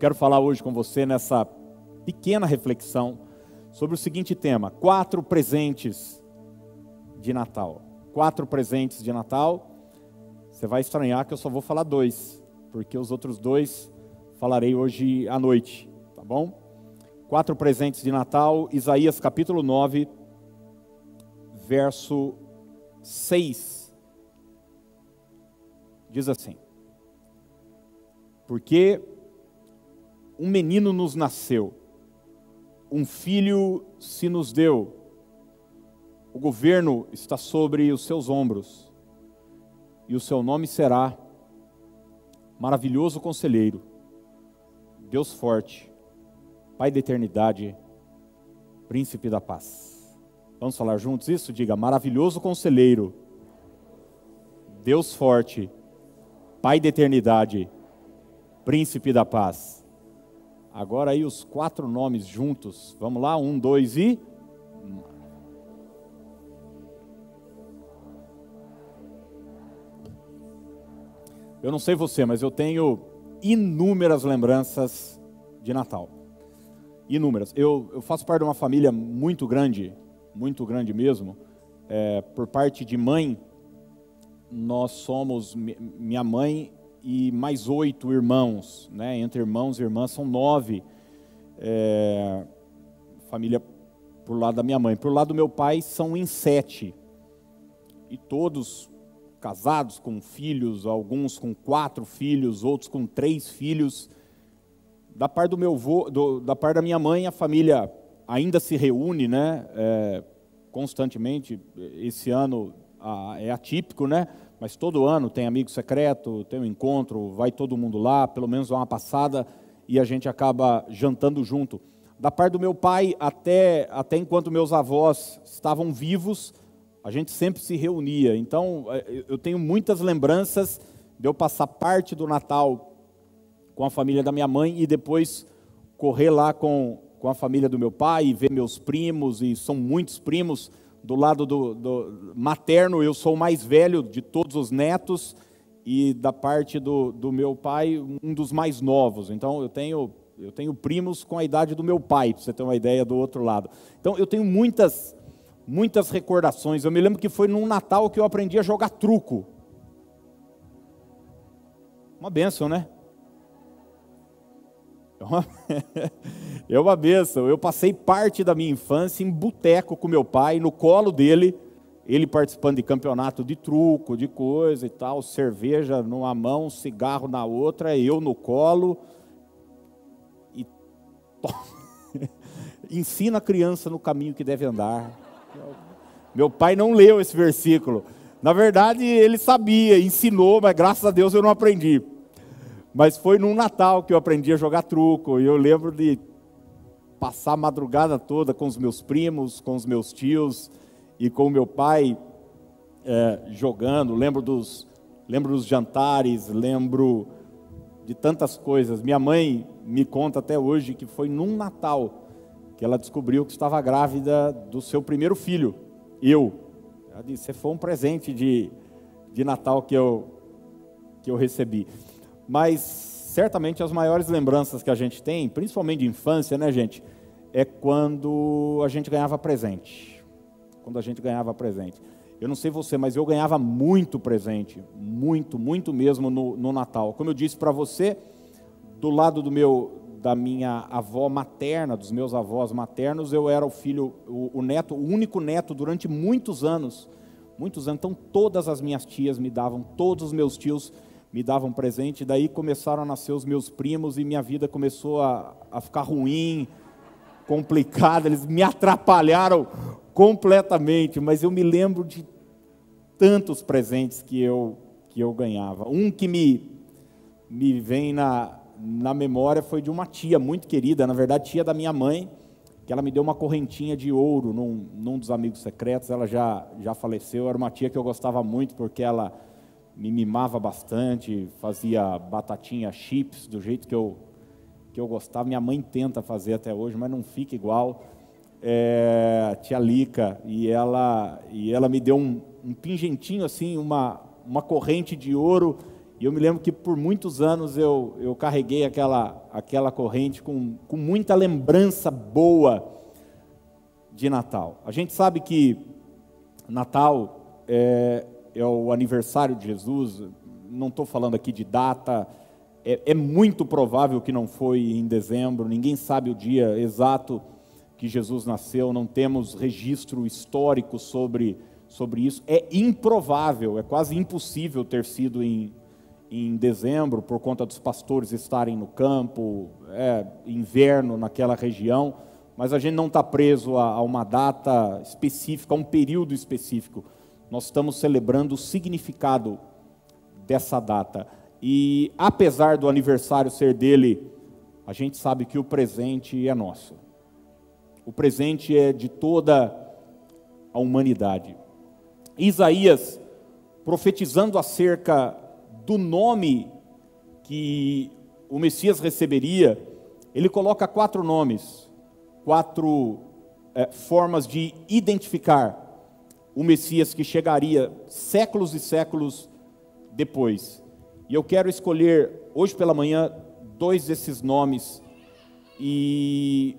quero falar hoje com você nessa pequena reflexão sobre o seguinte tema: quatro presentes de Natal. Quatro presentes de Natal. Você vai estranhar que eu só vou falar dois, porque os outros dois falarei hoje à noite, tá bom? Quatro presentes de Natal, Isaías capítulo 9, verso 6. Diz assim: Porque um menino nos nasceu, um filho se nos deu, o governo está sobre os seus ombros, e o seu nome será Maravilhoso Conselheiro, Deus Forte, Pai da Eternidade, Príncipe da Paz. Vamos falar juntos isso? Diga: Maravilhoso Conselheiro, Deus Forte, Pai da Eternidade, Príncipe da Paz. Agora aí os quatro nomes juntos. Vamos lá, um, dois e. Eu não sei você, mas eu tenho inúmeras lembranças de Natal. Inúmeras. Eu, eu faço parte de uma família muito grande, muito grande mesmo. É, por parte de mãe, nós somos, minha mãe e mais oito irmãos, né? entre irmãos e irmãs são nove. É, família por lado da minha mãe. Por lado do meu pai são em sete. E todos casados com filhos, alguns com quatro filhos, outros com três filhos. Da parte do meu vô, do, da parte da minha mãe, a família ainda se reúne, né? É, constantemente. Esse ano é atípico, né? mas todo ano tem amigo secreto, tem um encontro, vai todo mundo lá, pelo menos uma passada e a gente acaba jantando junto. Da parte do meu pai, até, até enquanto meus avós estavam vivos, a gente sempre se reunia. Então, é, eu tenho muitas lembranças de eu passar parte do Natal com a família da minha mãe e depois correr lá com, com a família do meu pai e ver meus primos, e são muitos primos do lado do, do, materno, eu sou o mais velho de todos os netos, e da parte do, do meu pai, um dos mais novos. Então, eu tenho, eu tenho primos com a idade do meu pai, para você ter uma ideia do outro lado. Então, eu tenho muitas, muitas recordações. Eu me lembro que foi num Natal que eu aprendi a jogar truco. Uma benção, né? É uma, é uma benção. Eu passei parte da minha infância em boteco com meu pai, no colo dele, ele participando de campeonato de truco, de coisa e tal, cerveja numa mão, cigarro na outra, eu no colo. E ensina a criança no caminho que deve andar. Meu pai não leu esse versículo. Na verdade, ele sabia, ensinou, mas graças a Deus eu não aprendi. Mas foi num Natal que eu aprendi a jogar truco. E eu lembro de passar a madrugada toda com os meus primos, com os meus tios e com o meu pai é, jogando. Lembro dos, lembro dos jantares, lembro de tantas coisas. Minha mãe me conta até hoje que foi num Natal que ela descobriu que estava grávida do seu primeiro filho, eu. Ela disse: foi um presente de, de Natal que eu, que eu recebi. Mas certamente as maiores lembranças que a gente tem, principalmente de infância, né, gente, é quando a gente ganhava presente. Quando a gente ganhava presente. Eu não sei você, mas eu ganhava muito presente, muito, muito mesmo no, no Natal. Como eu disse para você, do lado do meu, da minha avó materna, dos meus avós maternos, eu era o filho, o, o neto, o único neto durante muitos anos, muitos anos. Então todas as minhas tias me davam, todos os meus tios me davam presente, daí começaram a nascer os meus primos e minha vida começou a, a ficar ruim, complicada, eles me atrapalharam completamente, mas eu me lembro de tantos presentes que eu, que eu ganhava. Um que me, me vem na, na memória foi de uma tia muito querida, na verdade, tia da minha mãe, que ela me deu uma correntinha de ouro num, num dos amigos secretos, ela já, já faleceu, era uma tia que eu gostava muito, porque ela me mimava bastante, fazia batatinha chips do jeito que eu, que eu gostava. Minha mãe tenta fazer até hoje, mas não fica igual. É, tia Lica, e ela, e ela me deu um, um pingentinho assim, uma, uma corrente de ouro, E eu me lembro que por muitos anos eu, eu carreguei aquela, aquela corrente com, com muita lembrança boa de Natal. A gente sabe que Natal é, é o aniversário de Jesus, não estou falando aqui de data, é, é, muito provável que não foi em dezembro, ninguém sabe o dia exato que Jesus nasceu, não temos registro histórico sobre, sobre isso. É improvável, é quase impossível ter sido em, em dezembro, por conta dos pastores estarem no campo, é inverno naquela região, mas a gente não está preso a, a uma data específica, a um período específico. Nós estamos celebrando o significado dessa data. E apesar do aniversário ser dele, a gente sabe que o presente é nosso. O presente é de toda a humanidade. Isaías, profetizando acerca do nome que o Messias receberia, ele coloca quatro nomes, quatro é, formas de identificar o Messias que chegaria séculos e séculos depois. E eu quero escolher hoje pela manhã dois desses nomes e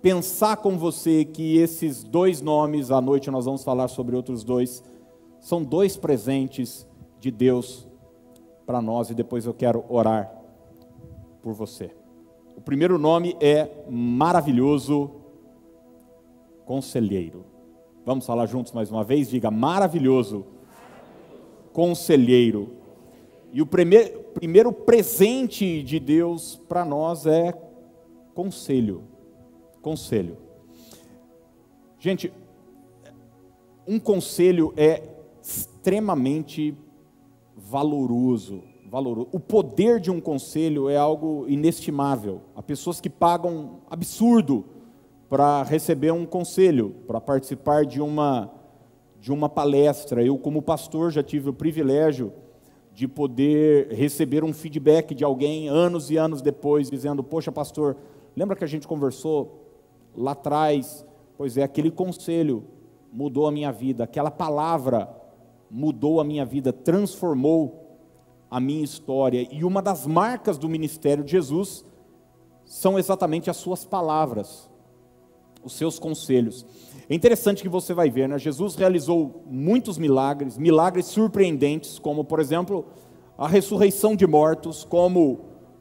pensar com você que esses dois nomes, à noite nós vamos falar sobre outros dois, são dois presentes de Deus para nós e depois eu quero orar por você. O primeiro nome é maravilhoso conselheiro. Vamos falar juntos mais uma vez? Diga maravilhoso conselheiro. E o primeiro, primeiro presente de Deus para nós é conselho. Conselho. Gente, um conselho é extremamente valoroso, valoroso. O poder de um conselho é algo inestimável. Há pessoas que pagam absurdo para receber um conselho, para participar de uma de uma palestra. Eu como pastor já tive o privilégio de poder receber um feedback de alguém anos e anos depois, dizendo: Poxa, pastor, lembra que a gente conversou lá atrás? Pois é, aquele conselho mudou a minha vida, aquela palavra mudou a minha vida, transformou a minha história. E uma das marcas do ministério de Jesus são exatamente as suas palavras, os seus conselhos. É interessante que você vai ver, né? Jesus realizou muitos milagres, milagres surpreendentes, como, por exemplo, a ressurreição de mortos, como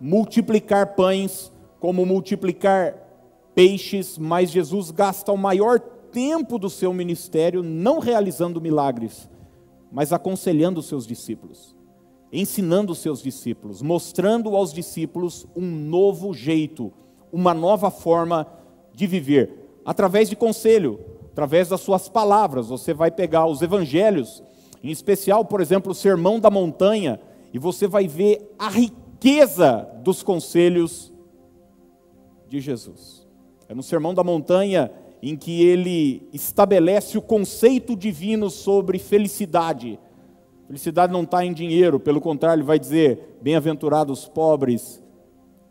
multiplicar pães, como multiplicar peixes, mas Jesus gasta o maior tempo do seu ministério não realizando milagres, mas aconselhando os seus discípulos, ensinando os seus discípulos, mostrando aos discípulos um novo jeito, uma nova forma de viver através de conselho, através das suas palavras. Você vai pegar os evangelhos, em especial, por exemplo, o Sermão da Montanha, e você vai ver a riqueza dos conselhos de Jesus. É no Sermão da Montanha em que ele estabelece o conceito divino sobre felicidade. Felicidade não está em dinheiro, pelo contrário, ele vai dizer: bem-aventurados pobres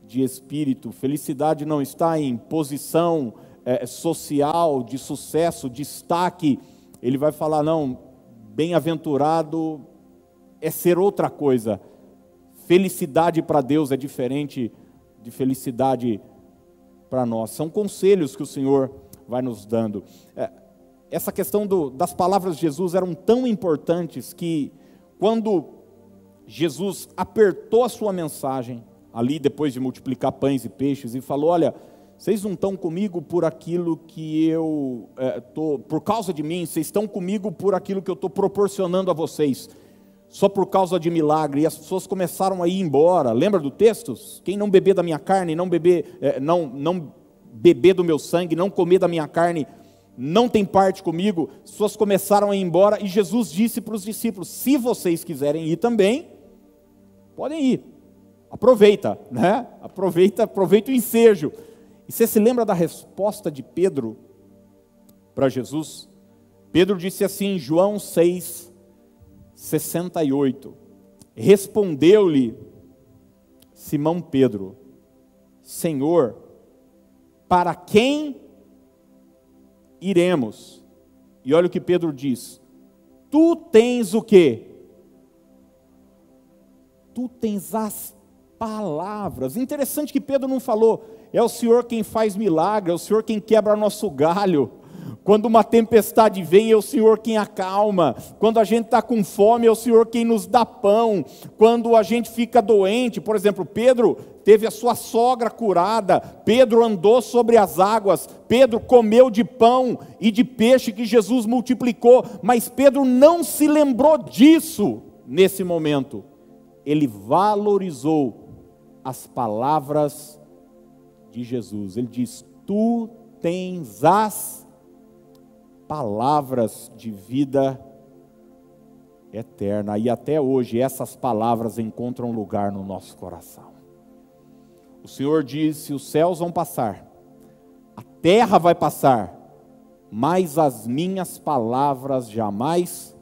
de espírito. Felicidade não está em posição, é, social, de sucesso, destaque, ele vai falar: não, bem-aventurado é ser outra coisa. Felicidade para Deus é diferente de felicidade para nós. São conselhos que o Senhor vai nos dando. É, essa questão do, das palavras de Jesus eram tão importantes que, quando Jesus apertou a sua mensagem, ali depois de multiplicar pães e peixes, e falou: Olha, vocês não estão comigo por aquilo que eu é, por causa de mim, vocês estão comigo por aquilo que eu estou proporcionando a vocês, só por causa de milagre. E as pessoas começaram a ir embora. Lembra do texto? Quem não beber da minha carne, não beber, é, não, não beber do meu sangue, não comer da minha carne, não tem parte comigo. As pessoas começaram a ir embora e Jesus disse para os discípulos: se vocês quiserem ir também, podem ir. Aproveita, né? Aproveita, aproveita o ensejo. E você se lembra da resposta de Pedro para Jesus? Pedro disse assim em João 6, 68. Respondeu-lhe Simão Pedro: Senhor, para quem iremos? E olha o que Pedro diz: Tu tens o quê? tu tens as palavras. Interessante que Pedro não falou, é o Senhor quem faz milagre, é o Senhor quem quebra nosso galho. Quando uma tempestade vem, é o Senhor quem acalma. Quando a gente está com fome, é o Senhor quem nos dá pão. Quando a gente fica doente, por exemplo, Pedro teve a sua sogra curada, Pedro andou sobre as águas, Pedro comeu de pão e de peixe que Jesus multiplicou, mas Pedro não se lembrou disso nesse momento. Ele valorizou as palavras de Jesus. Ele diz: Tu tens as palavras de vida eterna. E até hoje essas palavras encontram lugar no nosso coração. O Senhor disse: os céus vão passar, a terra vai passar, mas as minhas palavras jamais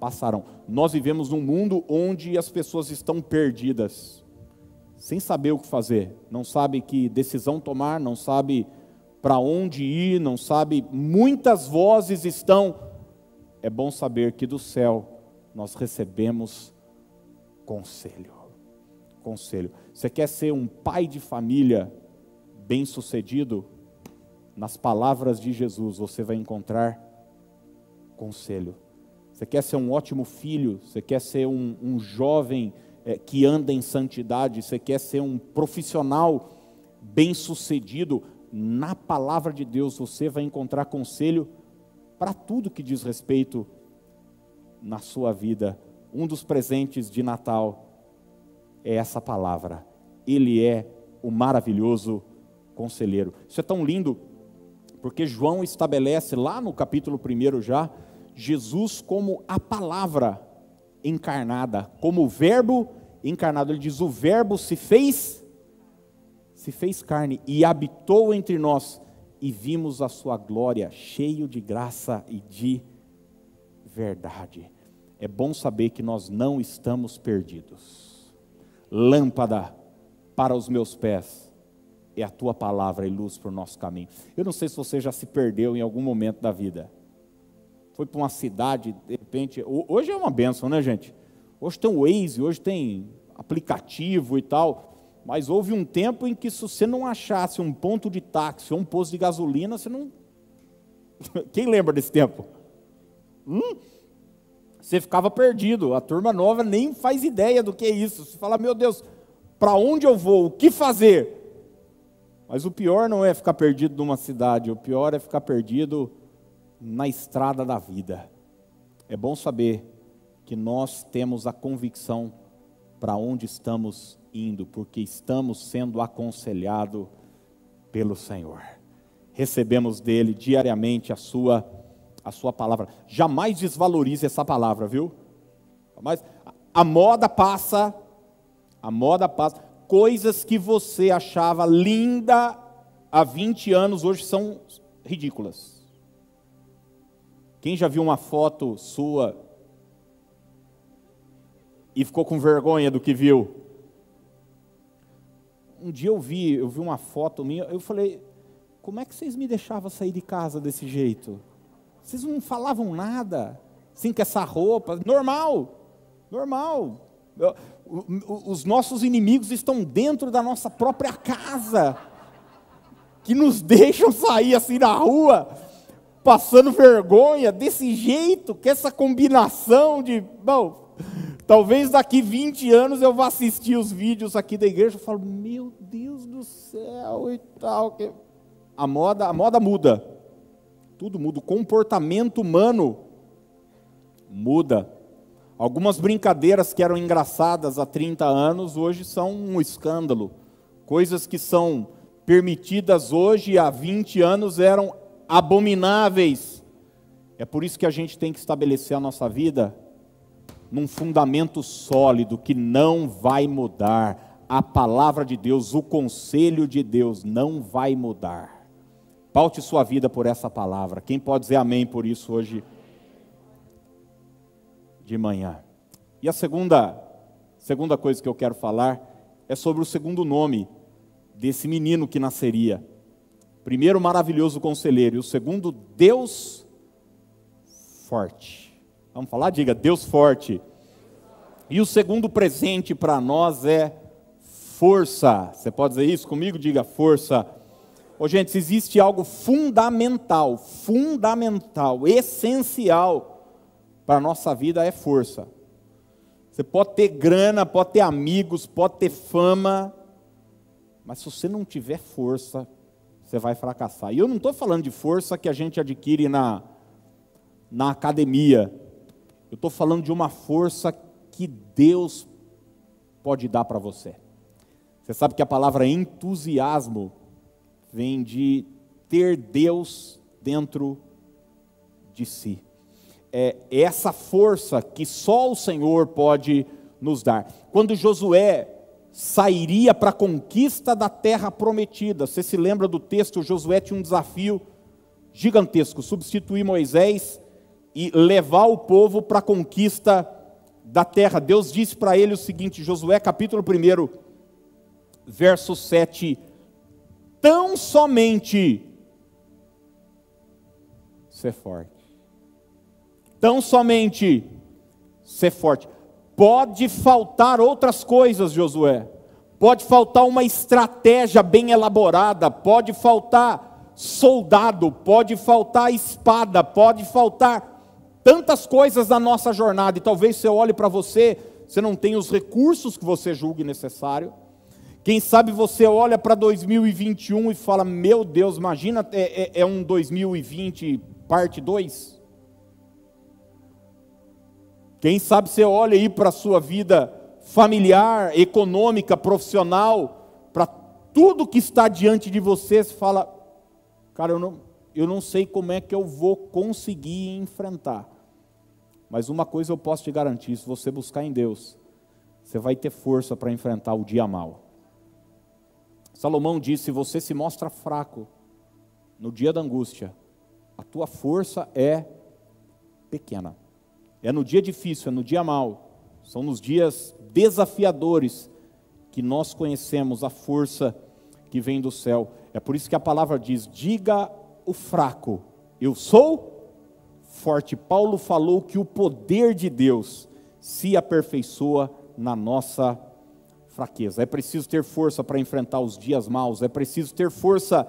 passarão. Nós vivemos num mundo onde as pessoas estão perdidas, sem saber o que fazer, não sabe que decisão tomar, não sabe para onde ir, não sabe, muitas vozes estão. É bom saber que do céu nós recebemos conselho conselho. Você quer ser um pai de família bem-sucedido? Nas palavras de Jesus você vai encontrar conselho. Você quer ser um ótimo filho? Você quer ser um, um jovem é, que anda em santidade? Você quer ser um profissional bem-sucedido? Na palavra de Deus você vai encontrar conselho para tudo que diz respeito na sua vida. Um dos presentes de Natal é essa palavra. Ele é o maravilhoso conselheiro. Isso é tão lindo, porque João estabelece lá no capítulo 1 já, Jesus como a palavra encarnada, como o verbo encarnado. Ele diz: o verbo se fez, se fez carne e habitou entre nós, e vimos a sua glória, cheio de graça e de verdade. É bom saber que nós não estamos perdidos lâmpada para os meus pés é a tua palavra e luz para o nosso caminho. Eu não sei se você já se perdeu em algum momento da vida. Foi para uma cidade, de repente. Hoje é uma benção, né, gente? Hoje tem o Waze, hoje tem aplicativo e tal. Mas houve um tempo em que, se você não achasse um ponto de táxi ou um posto de gasolina, você não. Quem lembra desse tempo? Hum? você ficava perdido. A turma nova nem faz ideia do que é isso. Você fala, meu Deus, para onde eu vou? O que fazer? Mas o pior não é ficar perdido numa cidade, o pior é ficar perdido na estrada da vida. É bom saber que nós temos a convicção para onde estamos indo, porque estamos sendo aconselhados pelo Senhor. Recebemos dele diariamente a sua a sua palavra. Jamais desvalorize essa palavra, viu? Mas a moda passa, a moda passa. Coisas que você achava linda há 20 anos hoje são ridículas. Quem já viu uma foto sua e ficou com vergonha do que viu? Um dia eu vi, eu vi uma foto minha, eu falei, como é que vocês me deixavam sair de casa desse jeito? Vocês não falavam nada, assim, com essa roupa, normal, normal. Os nossos inimigos estão dentro da nossa própria casa, que nos deixam sair assim na rua, passando vergonha, desse jeito, com essa combinação de. Bom, talvez daqui 20 anos eu vá assistir os vídeos aqui da igreja e falo, meu Deus do céu e tal. A moda, a moda muda. Tudo muda. O comportamento humano muda. Algumas brincadeiras que eram engraçadas há 30 anos, hoje são um escândalo. Coisas que são permitidas hoje há 20 anos eram abomináveis. É por isso que a gente tem que estabelecer a nossa vida num fundamento sólido que não vai mudar. A palavra de Deus, o conselho de Deus não vai mudar. Paute sua vida por essa palavra. Quem pode dizer amém por isso hoje de manhã? E a segunda, segunda coisa que eu quero falar é sobre o segundo nome desse menino que nasceria. Primeiro, maravilhoso conselheiro, e o segundo, Deus forte. Vamos falar? Diga, Deus forte. E o segundo presente para nós é força. Você pode dizer isso comigo? Diga força. Ô, gente, se existe algo fundamental, fundamental, essencial para a nossa vida é força. Você pode ter grana, pode ter amigos, pode ter fama, mas se você não tiver força, você vai fracassar. E eu não estou falando de força que a gente adquire na, na academia. Eu estou falando de uma força que Deus pode dar para você. Você sabe que a palavra entusiasmo vem de ter Deus dentro de si. É essa força que só o Senhor pode nos dar. Quando Josué sairia para a conquista da terra prometida, você se lembra do texto? Josué tinha um desafio gigantesco: substituir Moisés e levar o povo para a conquista da terra. Deus disse para ele o seguinte, Josué capítulo 1, verso 7, tão somente ser forte. Tão somente ser forte. Pode faltar outras coisas, Josué. Pode faltar uma estratégia bem elaborada, pode faltar soldado, pode faltar espada, pode faltar tantas coisas na nossa jornada, e talvez você olhe para você, você não tem os recursos que você julgue necessário. Quem sabe você olha para 2021 e fala: Meu Deus, imagina, é, é, é um 2020 parte 2? Quem sabe você olha aí para a sua vida familiar, econômica, profissional, para tudo que está diante de você, você fala: Cara, eu não, eu não sei como é que eu vou conseguir enfrentar. Mas uma coisa eu posso te garantir: se você buscar em Deus, você vai ter força para enfrentar o dia mal. Salomão disse: se você se mostra fraco no dia da angústia, a tua força é pequena. É no dia difícil, é no dia mal, são nos dias desafiadores que nós conhecemos a força que vem do céu. É por isso que a palavra diz: diga o fraco, eu sou forte. Paulo falou que o poder de Deus se aperfeiçoa na nossa fraqueza. É preciso ter força para enfrentar os dias maus, é preciso ter força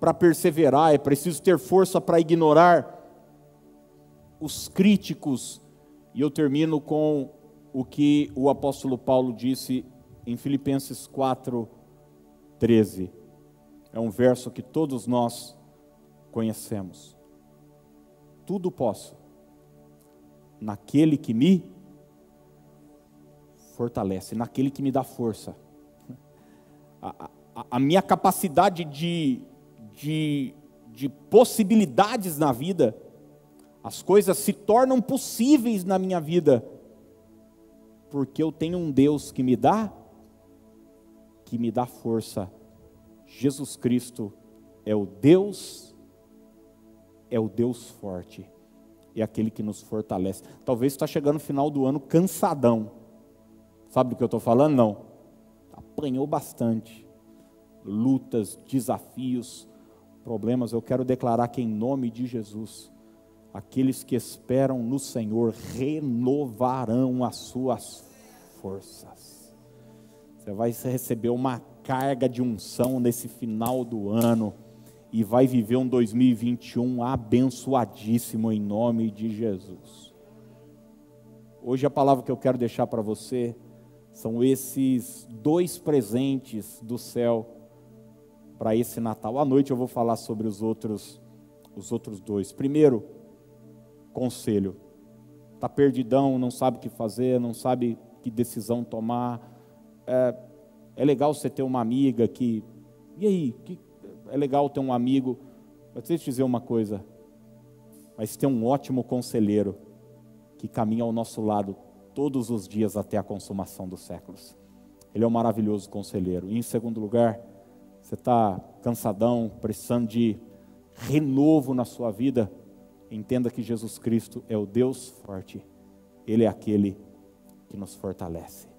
para perseverar, é preciso ter força para ignorar os críticos. E eu termino com o que o apóstolo Paulo disse em Filipenses 4, 13. É um verso que todos nós conhecemos tudo posso naquele que me fortalece, naquele que me dá força. A, a, a minha capacidade de, de, de possibilidades na vida, as coisas se tornam possíveis na minha vida, porque eu tenho um Deus que me dá, que me dá força. Jesus Cristo é o Deus é o Deus forte, é aquele que nos fortalece. Talvez está chegando no final do ano cansadão. Sabe do que eu estou falando? Não. Apanhou bastante. Lutas, desafios, problemas. Eu quero declarar que, em nome de Jesus, aqueles que esperam no Senhor renovarão as suas forças. Você vai receber uma carga de unção nesse final do ano e vai viver um 2021 abençoadíssimo em nome de Jesus. Hoje a palavra que eu quero deixar para você são esses dois presentes do céu para esse Natal. À noite eu vou falar sobre os outros os outros dois. Primeiro, conselho. Tá perdidão, não sabe o que fazer, não sabe que decisão tomar. É, é legal você ter uma amiga que e aí, que, é legal ter um amigo. Mas deixa eu te dizer uma coisa. Mas ter um ótimo conselheiro que caminha ao nosso lado todos os dias até a consumação dos séculos. Ele é um maravilhoso conselheiro. E em segundo lugar, você está cansadão, precisando de renovo na sua vida, entenda que Jesus Cristo é o Deus forte. Ele é aquele que nos fortalece.